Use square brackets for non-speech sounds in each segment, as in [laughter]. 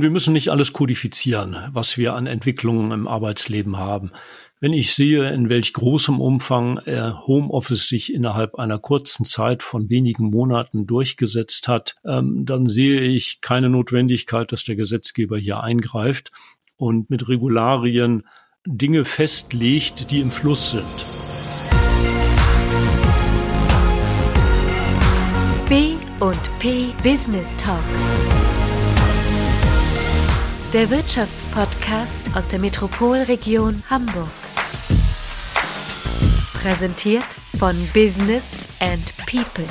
Wir müssen nicht alles kodifizieren, was wir an Entwicklungen im Arbeitsleben haben. Wenn ich sehe, in welch großem Umfang Homeoffice sich innerhalb einer kurzen Zeit von wenigen Monaten durchgesetzt hat, ähm, dann sehe ich keine Notwendigkeit, dass der Gesetzgeber hier eingreift und mit Regularien Dinge festlegt, die im Fluss sind. B und P Business Talk der Wirtschaftspodcast aus der Metropolregion Hamburg. Präsentiert von Business and People.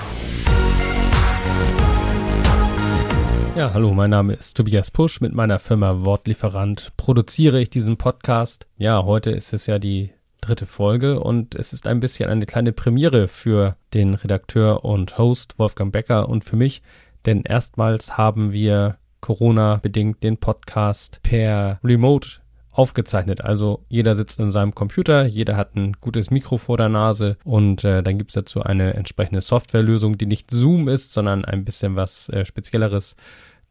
Ja, hallo, mein Name ist Tobias Pusch. Mit meiner Firma Wortlieferant produziere ich diesen Podcast. Ja, heute ist es ja die dritte Folge und es ist ein bisschen eine kleine Premiere für den Redakteur und Host Wolfgang Becker und für mich, denn erstmals haben wir Corona-bedingt den Podcast per Remote aufgezeichnet. Also jeder sitzt in seinem Computer, jeder hat ein gutes Mikro vor der Nase und äh, dann gibt's dazu eine entsprechende Softwarelösung, die nicht Zoom ist, sondern ein bisschen was äh, Spezielleres,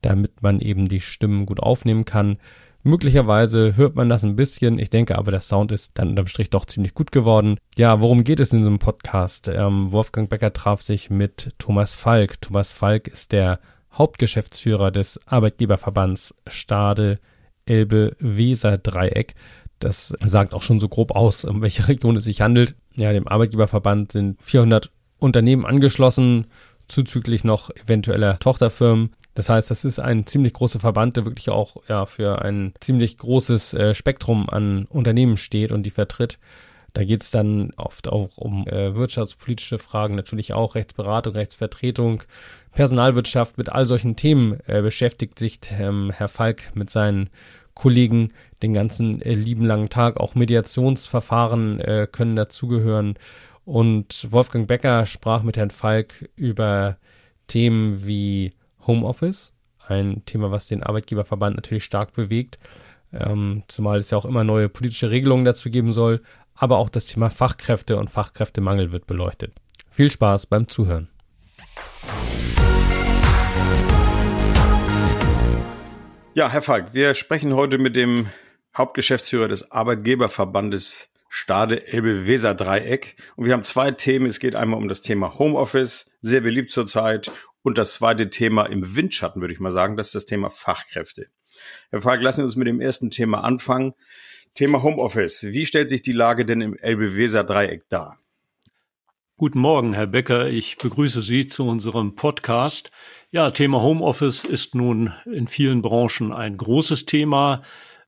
damit man eben die Stimmen gut aufnehmen kann. Möglicherweise hört man das ein bisschen. Ich denke aber, der Sound ist dann unterm Strich doch ziemlich gut geworden. Ja, worum geht es in diesem Podcast? Ähm, Wolfgang Becker traf sich mit Thomas Falk. Thomas Falk ist der Hauptgeschäftsführer des Arbeitgeberverbands Stade Elbe-Weser-Dreieck. Das sagt auch schon so grob aus, um welche Region es sich handelt. Ja, dem Arbeitgeberverband sind 400 Unternehmen angeschlossen, zuzüglich noch eventueller Tochterfirmen. Das heißt, das ist ein ziemlich großer Verband, der wirklich auch ja, für ein ziemlich großes äh, Spektrum an Unternehmen steht und die vertritt. Da geht es dann oft auch um äh, wirtschaftspolitische Fragen, natürlich auch Rechtsberatung, Rechtsvertretung, Personalwirtschaft. Mit all solchen Themen äh, beschäftigt sich ähm, Herr Falk mit seinen Kollegen den ganzen äh, lieben langen Tag. Auch Mediationsverfahren äh, können dazugehören. Und Wolfgang Becker sprach mit Herrn Falk über Themen wie Homeoffice, ein Thema, was den Arbeitgeberverband natürlich stark bewegt, ähm, zumal es ja auch immer neue politische Regelungen dazu geben soll, aber auch das Thema Fachkräfte und Fachkräftemangel wird beleuchtet. Viel Spaß beim Zuhören. Ja, Herr Falk, wir sprechen heute mit dem Hauptgeschäftsführer des Arbeitgeberverbandes Stade Elbe-Weser Dreieck. Und wir haben zwei Themen. Es geht einmal um das Thema Homeoffice, sehr beliebt zurzeit. Und das zweite Thema im Windschatten, würde ich mal sagen, das ist das Thema Fachkräfte. Herr Falk, lassen Sie uns mit dem ersten Thema anfangen. Thema Homeoffice. Wie stellt sich die Lage denn im Elbe-Weser-Dreieck dar? Guten Morgen, Herr Becker. Ich begrüße Sie zu unserem Podcast. Ja, Thema Homeoffice ist nun in vielen Branchen ein großes Thema.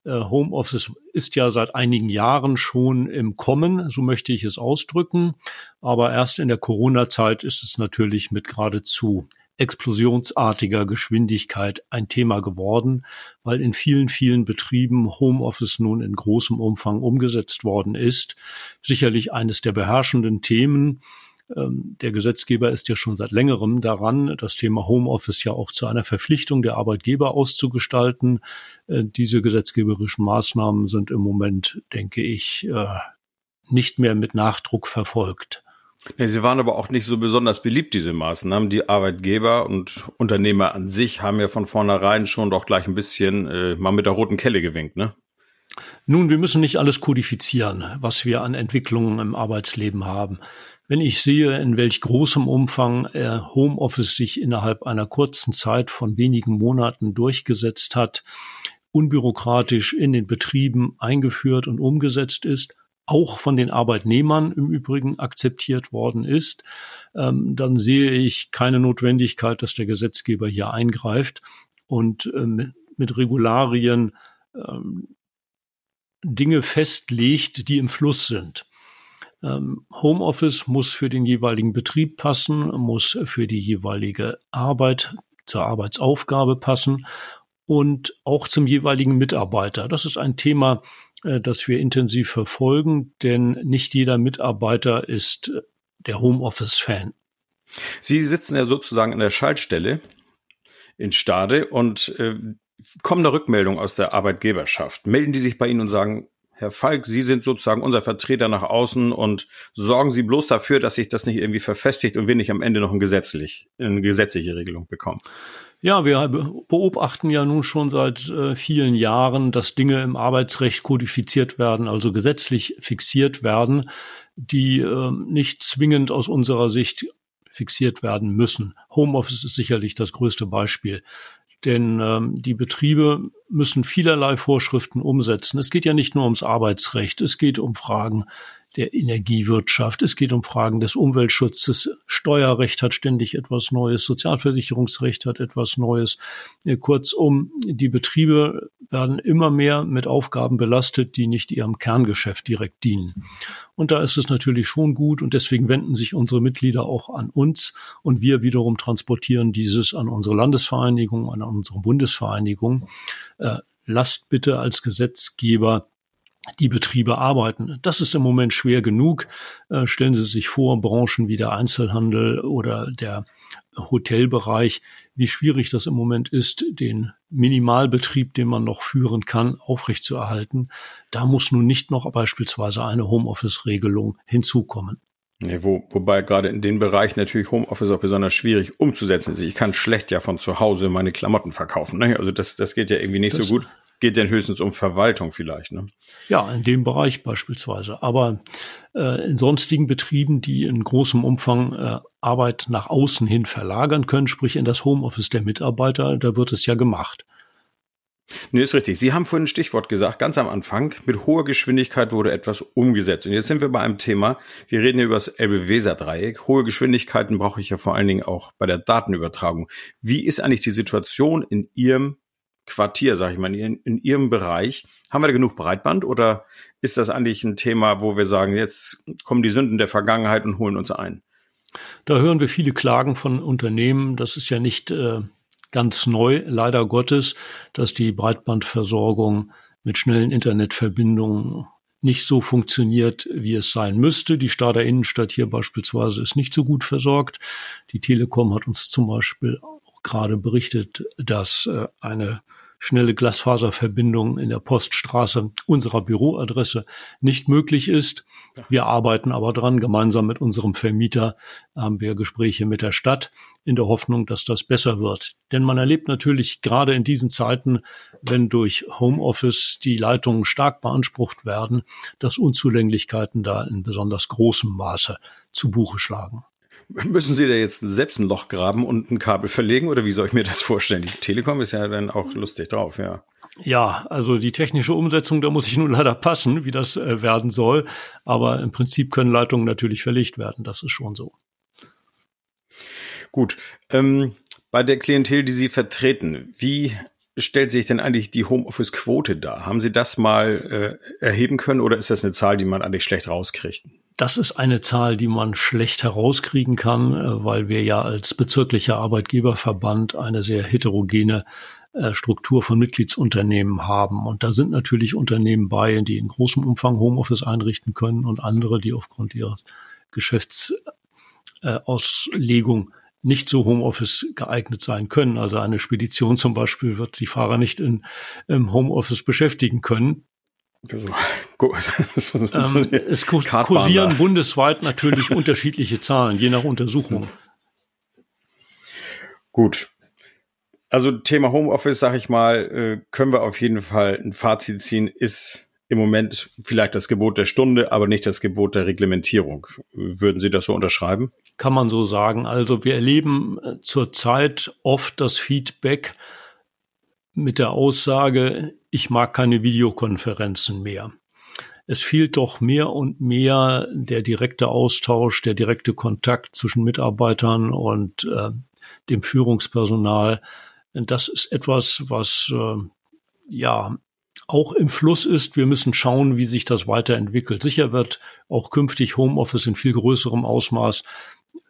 Äh, Homeoffice ist ja seit einigen Jahren schon im Kommen, so möchte ich es ausdrücken. Aber erst in der Corona-Zeit ist es natürlich mit geradezu explosionsartiger Geschwindigkeit ein Thema geworden, weil in vielen, vielen Betrieben Homeoffice nun in großem Umfang umgesetzt worden ist. Sicherlich eines der beherrschenden Themen. Ähm, der Gesetzgeber ist ja schon seit längerem daran, das Thema Homeoffice ja auch zu einer Verpflichtung der Arbeitgeber auszugestalten. Äh, diese gesetzgeberischen Maßnahmen sind im Moment, denke ich, äh, nicht mehr mit Nachdruck verfolgt. Sie waren aber auch nicht so besonders beliebt, diese Maßnahmen. Die Arbeitgeber und Unternehmer an sich haben ja von vornherein schon doch gleich ein bisschen äh, mal mit der roten Kelle gewinkt, ne? Nun, wir müssen nicht alles kodifizieren, was wir an Entwicklungen im Arbeitsleben haben. Wenn ich sehe, in welch großem Umfang äh, Homeoffice sich innerhalb einer kurzen Zeit von wenigen Monaten durchgesetzt hat, unbürokratisch in den Betrieben eingeführt und umgesetzt ist, auch von den Arbeitnehmern im Übrigen akzeptiert worden ist, ähm, dann sehe ich keine Notwendigkeit, dass der Gesetzgeber hier eingreift und ähm, mit Regularien ähm, Dinge festlegt, die im Fluss sind. Ähm, Homeoffice muss für den jeweiligen Betrieb passen, muss für die jeweilige Arbeit zur Arbeitsaufgabe passen und auch zum jeweiligen Mitarbeiter. Das ist ein Thema, äh, das wir intensiv verfolgen, denn nicht jeder Mitarbeiter ist äh, der Homeoffice-Fan. Sie sitzen ja sozusagen an der Schaltstelle in Stade und äh, kommen da Rückmeldungen aus der Arbeitgeberschaft. Melden die sich bei Ihnen und sagen, Herr Falk, Sie sind sozusagen unser Vertreter nach außen und sorgen Sie bloß dafür, dass sich das nicht irgendwie verfestigt und wir nicht am Ende noch ein gesetzlich, eine gesetzliche Regelung bekommen. Ja, wir beobachten ja nun schon seit äh, vielen Jahren, dass Dinge im Arbeitsrecht kodifiziert werden, also gesetzlich fixiert werden, die äh, nicht zwingend aus unserer Sicht fixiert werden müssen. Homeoffice ist sicherlich das größte Beispiel. Denn ähm, die Betriebe müssen vielerlei Vorschriften umsetzen. Es geht ja nicht nur ums Arbeitsrecht, es geht um Fragen der Energiewirtschaft. Es geht um Fragen des Umweltschutzes. Steuerrecht hat ständig etwas Neues. Sozialversicherungsrecht hat etwas Neues. Äh, kurzum, die Betriebe werden immer mehr mit Aufgaben belastet, die nicht ihrem Kerngeschäft direkt dienen. Und da ist es natürlich schon gut und deswegen wenden sich unsere Mitglieder auch an uns und wir wiederum transportieren dieses an unsere Landesvereinigung, an unsere Bundesvereinigung. Äh, lasst bitte als Gesetzgeber die Betriebe arbeiten. Das ist im Moment schwer genug. Äh, stellen Sie sich vor, Branchen wie der Einzelhandel oder der Hotelbereich, wie schwierig das im Moment ist, den Minimalbetrieb, den man noch führen kann, aufrechtzuerhalten. Da muss nun nicht noch beispielsweise eine Homeoffice-Regelung hinzukommen. Nee, wo, wobei gerade in den Bereich natürlich Homeoffice auch besonders schwierig umzusetzen ist. Ich kann schlecht ja von zu Hause meine Klamotten verkaufen. Ne? Also das, das geht ja irgendwie nicht das, so gut geht denn höchstens um Verwaltung vielleicht, ne? Ja, in dem Bereich beispielsweise. Aber äh, in sonstigen Betrieben, die in großem Umfang äh, Arbeit nach außen hin verlagern können, sprich in das Homeoffice der Mitarbeiter, da wird es ja gemacht. Nee, ist richtig. Sie haben vorhin ein Stichwort gesagt, ganz am Anfang. Mit hoher Geschwindigkeit wurde etwas umgesetzt. Und jetzt sind wir bei einem Thema. Wir reden hier über das Elbe-Weser-Dreieck. Hohe Geschwindigkeiten brauche ich ja vor allen Dingen auch bei der Datenübertragung. Wie ist eigentlich die Situation in Ihrem Quartier, sage ich mal, in, in Ihrem Bereich. Haben wir da genug Breitband oder ist das eigentlich ein Thema, wo wir sagen, jetzt kommen die Sünden der Vergangenheit und holen uns ein? Da hören wir viele Klagen von Unternehmen. Das ist ja nicht äh, ganz neu, leider Gottes, dass die Breitbandversorgung mit schnellen Internetverbindungen nicht so funktioniert, wie es sein müsste. Die Stader Innenstadt hier beispielsweise ist nicht so gut versorgt. Die Telekom hat uns zum Beispiel auch gerade berichtet, dass äh, eine schnelle Glasfaserverbindung in der Poststraße unserer Büroadresse nicht möglich ist. Wir arbeiten aber dran. Gemeinsam mit unserem Vermieter haben wir Gespräche mit der Stadt in der Hoffnung, dass das besser wird. Denn man erlebt natürlich gerade in diesen Zeiten, wenn durch Homeoffice die Leitungen stark beansprucht werden, dass Unzulänglichkeiten da in besonders großem Maße zu Buche schlagen. Müssen Sie da jetzt selbst ein Loch graben und ein Kabel verlegen oder wie soll ich mir das vorstellen? Die Telekom ist ja dann auch lustig drauf, ja. Ja, also die technische Umsetzung, da muss ich nun leider passen, wie das äh, werden soll. Aber im Prinzip können Leitungen natürlich verlegt werden. Das ist schon so. Gut. Ähm, bei der Klientel, die Sie vertreten, wie stellt sich denn eigentlich die Homeoffice-Quote dar? Haben Sie das mal äh, erheben können oder ist das eine Zahl, die man eigentlich schlecht rauskriegt? Das ist eine Zahl, die man schlecht herauskriegen kann, äh, weil wir ja als bezirklicher Arbeitgeberverband eine sehr heterogene äh, Struktur von Mitgliedsunternehmen haben. Und da sind natürlich Unternehmen bei, die in großem Umfang Homeoffice einrichten können und andere, die aufgrund ihrer Geschäftsauslegung nicht so Homeoffice geeignet sein können. Also eine Spedition zum Beispiel wird die Fahrer nicht in, im Homeoffice beschäftigen können. So, [laughs] ähm, es kursieren bundesweit natürlich unterschiedliche Zahlen, je nach Untersuchung. Gut. Also Thema Homeoffice, sag ich mal, äh, können wir auf jeden Fall ein Fazit ziehen, ist im Moment vielleicht das Gebot der Stunde, aber nicht das Gebot der Reglementierung. Würden Sie das so unterschreiben? Kann man so sagen. Also wir erleben äh, zurzeit oft das Feedback mit der Aussage, ich mag keine Videokonferenzen mehr. Es fehlt doch mehr und mehr der direkte Austausch, der direkte Kontakt zwischen Mitarbeitern und äh, dem Führungspersonal. Das ist etwas, was äh, ja auch im Fluss ist. Wir müssen schauen, wie sich das weiterentwickelt. Sicher wird auch künftig Homeoffice in viel größerem Ausmaß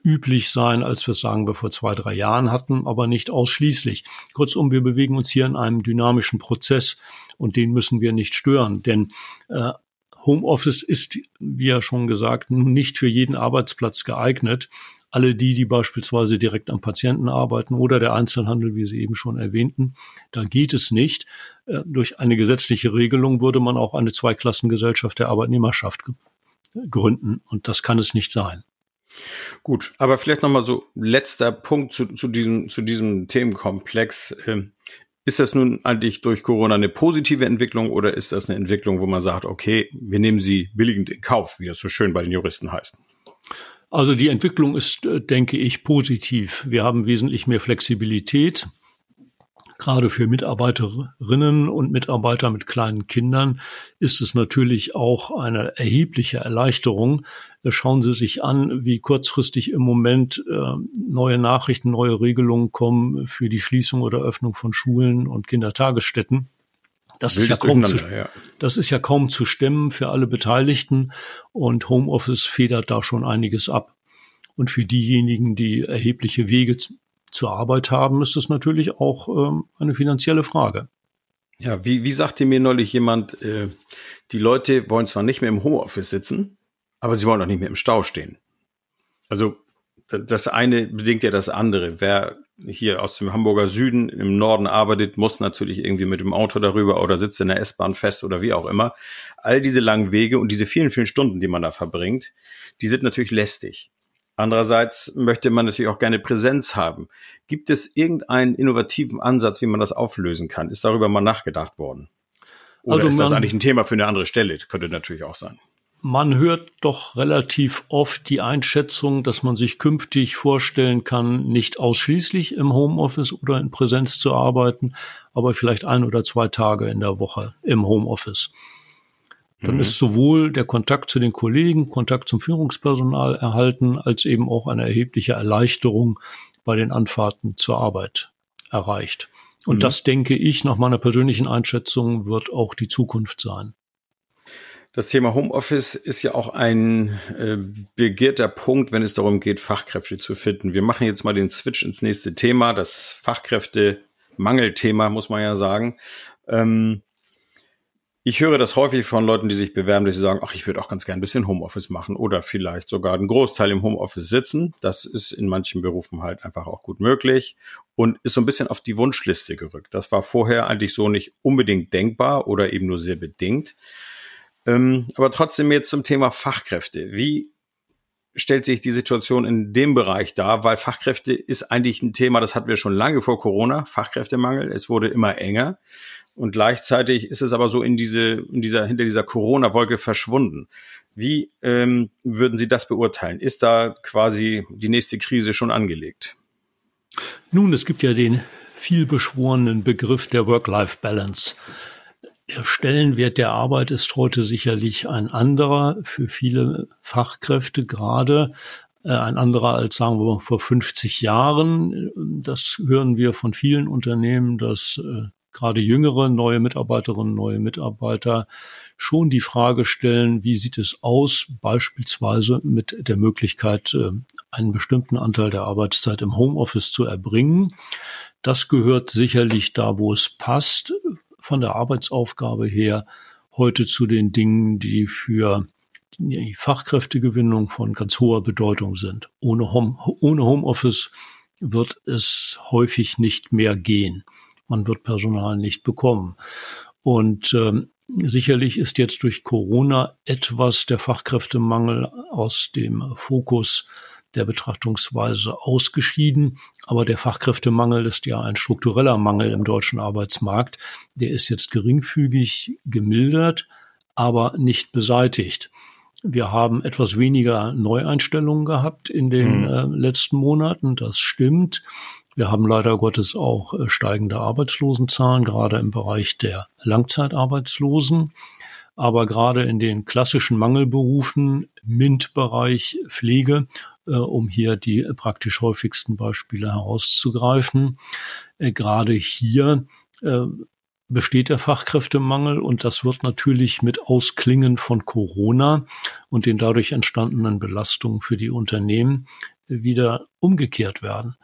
üblich sein, als wir es sagen wir vor zwei, drei Jahren hatten, aber nicht ausschließlich. Kurzum, wir bewegen uns hier in einem dynamischen Prozess und den müssen wir nicht stören, denn äh, Homeoffice ist, wie ja schon gesagt, nun nicht für jeden Arbeitsplatz geeignet. Alle die, die beispielsweise direkt am Patienten arbeiten oder der Einzelhandel, wie Sie eben schon erwähnten, da geht es nicht. Äh, durch eine gesetzliche Regelung würde man auch eine Zweiklassengesellschaft der Arbeitnehmerschaft gründen und das kann es nicht sein. Gut, aber vielleicht nochmal so letzter Punkt zu, zu, diesem, zu diesem Themenkomplex. Ähm, ist das nun eigentlich durch Corona eine positive Entwicklung oder ist das eine Entwicklung, wo man sagt, okay, wir nehmen sie billigend in Kauf, wie das so schön bei den Juristen heißt? Also die Entwicklung ist, äh, denke ich, positiv. Wir haben wesentlich mehr Flexibilität. Gerade für Mitarbeiterinnen und Mitarbeiter mit kleinen Kindern ist es natürlich auch eine erhebliche Erleichterung. Schauen Sie sich an, wie kurzfristig im Moment äh, neue Nachrichten, neue Regelungen kommen für die Schließung oder Öffnung von Schulen und Kindertagesstätten. Das ist, ja kaum zu, ja. das ist ja kaum zu stemmen für alle Beteiligten und Homeoffice federt da schon einiges ab. Und für diejenigen, die erhebliche Wege zur Arbeit haben, ist es natürlich auch ähm, eine finanzielle Frage. Ja, wie, wie sagte mir neulich jemand, äh, die Leute wollen zwar nicht mehr im Homeoffice sitzen, aber sie wollen auch nicht mehr im Stau stehen. Also das eine bedingt ja das andere. Wer hier aus dem Hamburger Süden im Norden arbeitet, muss natürlich irgendwie mit dem Auto darüber oder sitzt in der S-Bahn fest oder wie auch immer. All diese langen Wege und diese vielen, vielen Stunden, die man da verbringt, die sind natürlich lästig. Andererseits möchte man natürlich auch gerne Präsenz haben. Gibt es irgendeinen innovativen Ansatz, wie man das auflösen kann? Ist darüber mal nachgedacht worden? Oder also ist das eigentlich ein Thema für eine andere Stelle? Könnte natürlich auch sein. Man hört doch relativ oft die Einschätzung, dass man sich künftig vorstellen kann, nicht ausschließlich im Homeoffice oder in Präsenz zu arbeiten, aber vielleicht ein oder zwei Tage in der Woche im Homeoffice. Dann mhm. ist sowohl der Kontakt zu den Kollegen, Kontakt zum Führungspersonal erhalten, als eben auch eine erhebliche Erleichterung bei den Anfahrten zur Arbeit erreicht. Und mhm. das denke ich, nach meiner persönlichen Einschätzung, wird auch die Zukunft sein. Das Thema Homeoffice ist ja auch ein äh, begehrter Punkt, wenn es darum geht, Fachkräfte zu finden. Wir machen jetzt mal den Switch ins nächste Thema, das Fachkräftemangelthema, muss man ja sagen. Ähm, ich höre das häufig von Leuten, die sich bewerben, dass sie sagen, ach, ich würde auch ganz gern ein bisschen Homeoffice machen oder vielleicht sogar einen Großteil im Homeoffice sitzen. Das ist in manchen Berufen halt einfach auch gut möglich und ist so ein bisschen auf die Wunschliste gerückt. Das war vorher eigentlich so nicht unbedingt denkbar oder eben nur sehr bedingt. Ähm, aber trotzdem jetzt zum Thema Fachkräfte. Wie stellt sich die Situation in dem Bereich dar? Weil Fachkräfte ist eigentlich ein Thema, das hatten wir schon lange vor Corona, Fachkräftemangel. Es wurde immer enger. Und gleichzeitig ist es aber so in diese, in dieser, hinter dieser Corona-Wolke verschwunden. Wie ähm, würden Sie das beurteilen? Ist da quasi die nächste Krise schon angelegt? Nun, es gibt ja den vielbeschworenen Begriff der Work-Life-Balance. Der Stellenwert der Arbeit ist heute sicherlich ein anderer für viele Fachkräfte, gerade äh, ein anderer als sagen wir vor 50 Jahren. Das hören wir von vielen Unternehmen, dass äh, gerade jüngere neue Mitarbeiterinnen, neue Mitarbeiter schon die Frage stellen, wie sieht es aus, beispielsweise mit der Möglichkeit, äh, einen bestimmten Anteil der Arbeitszeit im Homeoffice zu erbringen. Das gehört sicherlich da, wo es passt, von der Arbeitsaufgabe her heute zu den Dingen, die für die Fachkräftegewinnung von ganz hoher Bedeutung sind. Ohne, Home, ohne Homeoffice wird es häufig nicht mehr gehen man wird Personal nicht bekommen. Und ähm, sicherlich ist jetzt durch Corona etwas der Fachkräftemangel aus dem Fokus der Betrachtungsweise ausgeschieden. Aber der Fachkräftemangel ist ja ein struktureller Mangel im deutschen Arbeitsmarkt. Der ist jetzt geringfügig gemildert, aber nicht beseitigt. Wir haben etwas weniger Neueinstellungen gehabt in den mhm. äh, letzten Monaten. Das stimmt. Wir haben leider Gottes auch äh, steigende Arbeitslosenzahlen, gerade im Bereich der Langzeitarbeitslosen. Aber gerade in den klassischen Mangelberufen, MINT-Bereich, Pflege, äh, um hier die praktisch häufigsten Beispiele herauszugreifen, äh, gerade hier besteht der Fachkräftemangel und das wird natürlich mit Ausklingen von Corona und den dadurch entstandenen Belastungen für die Unternehmen wieder umgekehrt werden.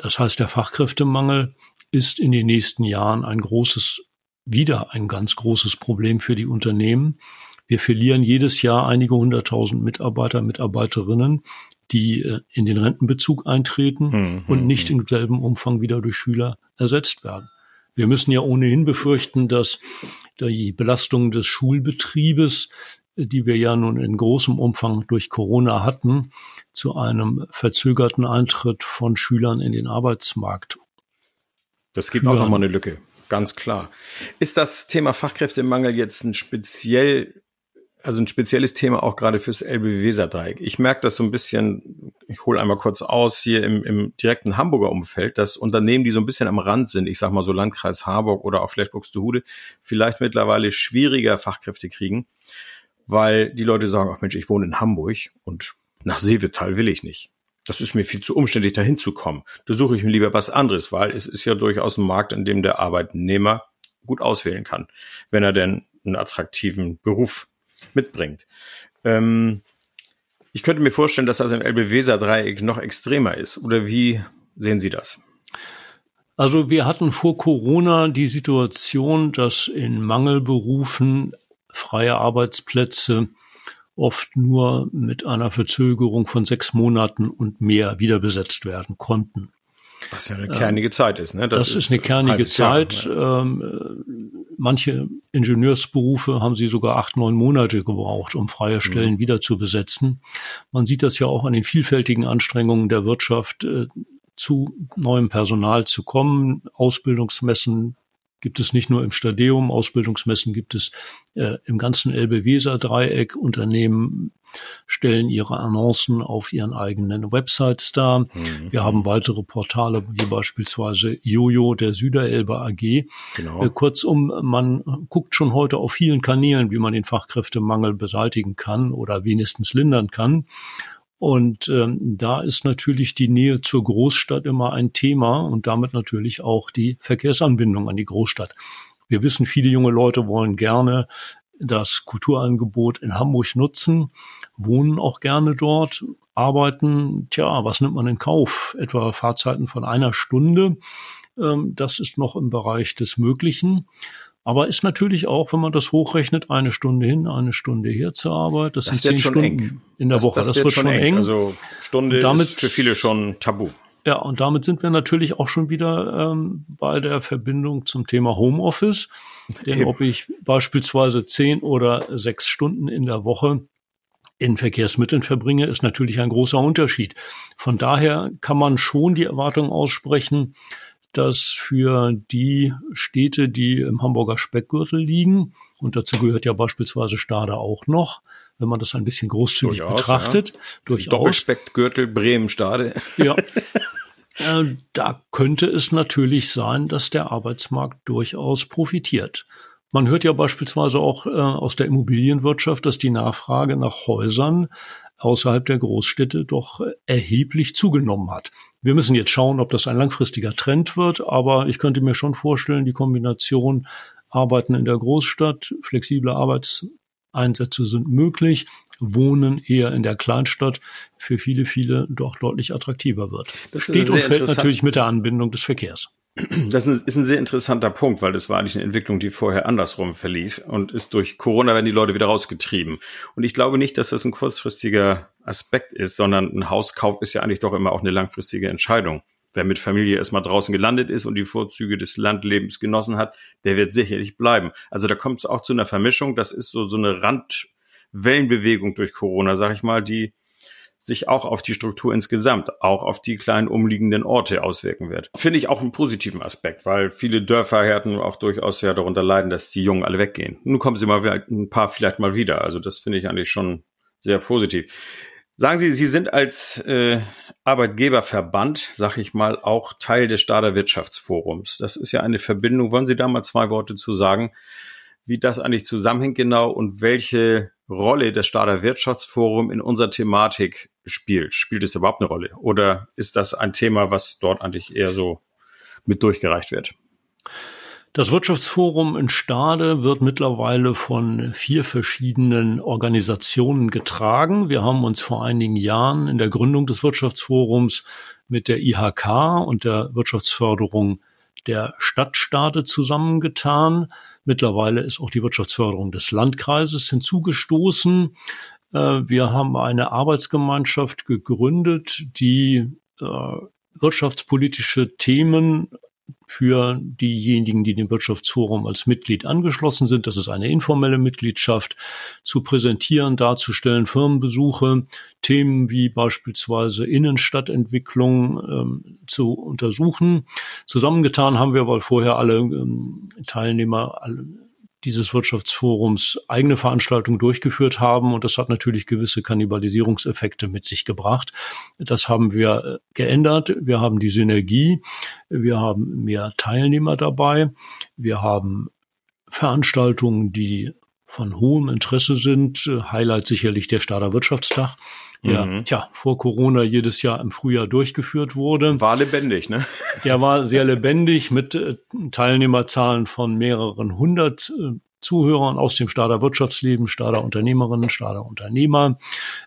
Das heißt, der Fachkräftemangel ist in den nächsten Jahren ein großes, wieder ein ganz großes Problem für die Unternehmen. Wir verlieren jedes Jahr einige hunderttausend Mitarbeiter, Mitarbeiterinnen, die äh, in den Rentenbezug eintreten hm, und hm, nicht hm. im selben Umfang wieder durch Schüler ersetzt werden. Wir müssen ja ohnehin befürchten, dass die Belastung des Schulbetriebes die wir ja nun in großem Umfang durch Corona hatten, zu einem verzögerten Eintritt von Schülern in den Arbeitsmarkt. Das gibt führen. auch nochmal eine Lücke, ganz klar. Ist das Thema Fachkräftemangel jetzt ein speziell also ein spezielles Thema auch gerade fürs Elbe-Weser-Dreieck. Ich merke das so ein bisschen, ich hole einmal kurz aus, hier im, im direkten Hamburger Umfeld, dass Unternehmen, die so ein bisschen am Rand sind, ich sag mal so Landkreis Harburg oder auch vielleicht Buxtehude, vielleicht mittlerweile schwieriger Fachkräfte kriegen, weil die Leute sagen, ach Mensch, ich wohne in Hamburg und nach Seevetal will ich nicht. Das ist mir viel zu umständlich, dahin zu kommen. Da suche ich mir lieber was anderes, weil es ist ja durchaus ein Markt, in dem der Arbeitnehmer gut auswählen kann, wenn er denn einen attraktiven Beruf mitbringt. Ähm, ich könnte mir vorstellen, dass das im Elbe-Weser-Dreieck noch extremer ist. Oder wie sehen Sie das? Also wir hatten vor Corona die Situation, dass in Mangelberufen freie Arbeitsplätze oft nur mit einer Verzögerung von sechs Monaten und mehr wieder besetzt werden konnten. Was ja eine kernige ähm, Zeit ist, ne? Das, das ist, ist, eine kernige Zeit. Jahr, ja. ähm, manche Ingenieursberufe haben sie sogar acht, neun Monate gebraucht, um freie Stellen mhm. wieder zu besetzen. Man sieht das ja auch an den vielfältigen Anstrengungen der Wirtschaft, äh, zu neuem Personal zu kommen, Ausbildungsmessen gibt es nicht nur im Stadeum, Ausbildungsmessen gibt es äh, im ganzen Elbe-Weser-Dreieck. Unternehmen stellen ihre Annoncen auf ihren eigenen Websites dar. Mhm. Wir haben weitere Portale, wie beispielsweise Jojo der Süderelbe AG. Genau. Äh, kurzum, man guckt schon heute auf vielen Kanälen, wie man den Fachkräftemangel beseitigen kann oder wenigstens lindern kann. Und ähm, da ist natürlich die Nähe zur Großstadt immer ein Thema und damit natürlich auch die Verkehrsanbindung an die Großstadt. Wir wissen, viele junge Leute wollen gerne das Kulturangebot in Hamburg nutzen, wohnen auch gerne dort, arbeiten. Tja, was nimmt man in Kauf? Etwa Fahrzeiten von einer Stunde. Ähm, das ist noch im Bereich des Möglichen. Aber ist natürlich auch, wenn man das hochrechnet, eine Stunde hin, eine Stunde her zur Arbeit. Das, das sind zehn Stunden eng. in der das, Woche. Das, das wird, wird, schon eng. eng. Also Stunde damit, ist für viele schon tabu. Ja, und damit sind wir natürlich auch schon wieder ähm, bei der Verbindung zum Thema Homeoffice. Denn Eben. ob ich beispielsweise zehn oder sechs Stunden in der Woche in Verkehrsmitteln verbringe, ist natürlich ein großer Unterschied. Von daher kann man schon die Erwartung aussprechen, dass für die Städte, die im Hamburger Speckgürtel liegen, und dazu gehört ja beispielsweise Stade auch noch, wenn man das ein bisschen großzügig durchaus, betrachtet, ja. durchaus. Doppelspeckgürtel Bremen-Stade. Ja. [laughs] Äh, da könnte es natürlich sein, dass der Arbeitsmarkt durchaus profitiert. Man hört ja beispielsweise auch äh, aus der Immobilienwirtschaft, dass die Nachfrage nach Häusern außerhalb der Großstädte doch erheblich zugenommen hat. Wir müssen jetzt schauen, ob das ein langfristiger Trend wird, aber ich könnte mir schon vorstellen, die Kombination Arbeiten in der Großstadt, flexible Arbeitseinsätze sind möglich, Wohnen eher in der Kleinstadt für viele, viele doch deutlich attraktiver wird. Das steht und fällt natürlich mit der Anbindung des Verkehrs. Das ist ein sehr interessanter Punkt, weil das war eigentlich eine Entwicklung, die vorher andersrum verlief und ist durch Corona werden die Leute wieder rausgetrieben. Und ich glaube nicht, dass das ein kurzfristiger Aspekt ist, sondern ein Hauskauf ist ja eigentlich doch immer auch eine langfristige Entscheidung. Wer mit Familie erstmal draußen gelandet ist und die Vorzüge des Landlebens genossen hat, der wird sicherlich bleiben. Also da kommt es auch zu einer Vermischung. Das ist so, so eine Randwellenbewegung durch Corona, sag ich mal, die sich auch auf die Struktur insgesamt, auch auf die kleinen umliegenden Orte auswirken wird. Finde ich auch einen positiven Aspekt, weil viele Dörfer hätten auch durchaus ja darunter leiden, dass die Jungen alle weggehen. Nun kommen sie mal ein paar vielleicht mal wieder. Also das finde ich eigentlich schon sehr positiv. Sagen Sie, Sie sind als äh, Arbeitgeberverband, sag ich mal, auch Teil des Stader Wirtschaftsforums. Das ist ja eine Verbindung. Wollen Sie da mal zwei Worte zu sagen, wie das eigentlich zusammenhängt genau und welche Rolle das Stader Wirtschaftsforum in unserer Thematik spielt. Spielt es überhaupt eine Rolle? Oder ist das ein Thema, was dort eigentlich eher so mit durchgereicht wird? Das Wirtschaftsforum in Stade wird mittlerweile von vier verschiedenen Organisationen getragen. Wir haben uns vor einigen Jahren in der Gründung des Wirtschaftsforums mit der IHK und der Wirtschaftsförderung der Stadtstaaten zusammengetan. Mittlerweile ist auch die Wirtschaftsförderung des Landkreises hinzugestoßen. Äh, wir haben eine Arbeitsgemeinschaft gegründet, die äh, wirtschaftspolitische Themen für diejenigen, die dem Wirtschaftsforum als Mitglied angeschlossen sind. Das ist eine informelle Mitgliedschaft zu präsentieren, darzustellen, Firmenbesuche, Themen wie beispielsweise Innenstadtentwicklung ähm, zu untersuchen. Zusammengetan haben wir, weil vorher alle ähm, Teilnehmer alle dieses Wirtschaftsforums eigene Veranstaltungen durchgeführt haben und das hat natürlich gewisse Kannibalisierungseffekte mit sich gebracht. Das haben wir äh, geändert. Wir haben die Synergie, wir haben mehr Teilnehmer dabei, wir haben Veranstaltungen, die von hohem Interesse sind. Highlight sicherlich der Stader Wirtschaftstag der, mhm. tja, vor Corona jedes Jahr im Frühjahr durchgeführt wurde. War lebendig, ne? [laughs] Der war sehr lebendig mit äh, Teilnehmerzahlen von mehreren hundert äh, Zuhörern aus dem Stader Wirtschaftsleben, Stader Unternehmerinnen, Stader Unternehmer.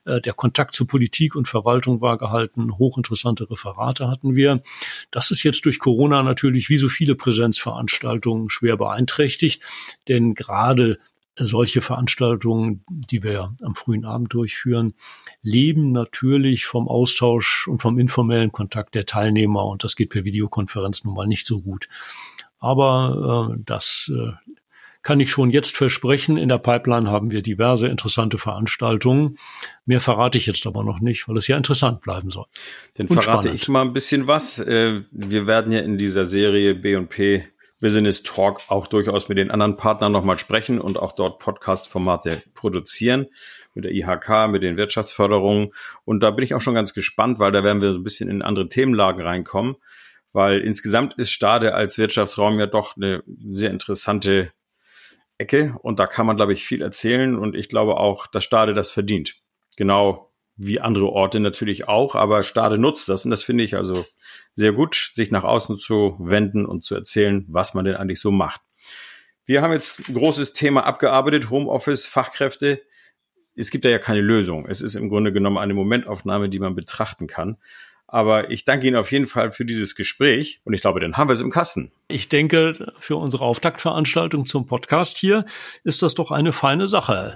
Äh, der Kontakt zu Politik und Verwaltung war gehalten. Hochinteressante Referate hatten wir. Das ist jetzt durch Corona natürlich wie so viele Präsenzveranstaltungen schwer beeinträchtigt, denn gerade solche Veranstaltungen, die wir am frühen Abend durchführen, leben natürlich vom Austausch und vom informellen Kontakt der Teilnehmer und das geht per Videokonferenz nun mal nicht so gut. Aber äh, das äh, kann ich schon jetzt versprechen. In der Pipeline haben wir diverse interessante Veranstaltungen. Mehr verrate ich jetzt aber noch nicht, weil es ja interessant bleiben soll. Dann verrate spannend. ich mal ein bisschen was. Äh, wir werden ja in dieser Serie B&P Business Talk auch durchaus mit den anderen Partnern nochmal sprechen und auch dort Podcast-Formate produzieren mit der IHK, mit den Wirtschaftsförderungen. Und da bin ich auch schon ganz gespannt, weil da werden wir so ein bisschen in andere Themenlagen reinkommen, weil insgesamt ist Stade als Wirtschaftsraum ja doch eine sehr interessante Ecke und da kann man, glaube ich, viel erzählen und ich glaube auch, dass Stade das verdient. Genau wie andere Orte natürlich auch, aber Stade nutzt das und das finde ich also sehr gut, sich nach außen zu wenden und zu erzählen, was man denn eigentlich so macht. Wir haben jetzt ein großes Thema abgearbeitet, Homeoffice, Fachkräfte. Es gibt da ja keine Lösung. Es ist im Grunde genommen eine Momentaufnahme, die man betrachten kann. Aber ich danke Ihnen auf jeden Fall für dieses Gespräch und ich glaube, dann haben wir es im Kasten. Ich denke, für unsere Auftaktveranstaltung zum Podcast hier ist das doch eine feine Sache.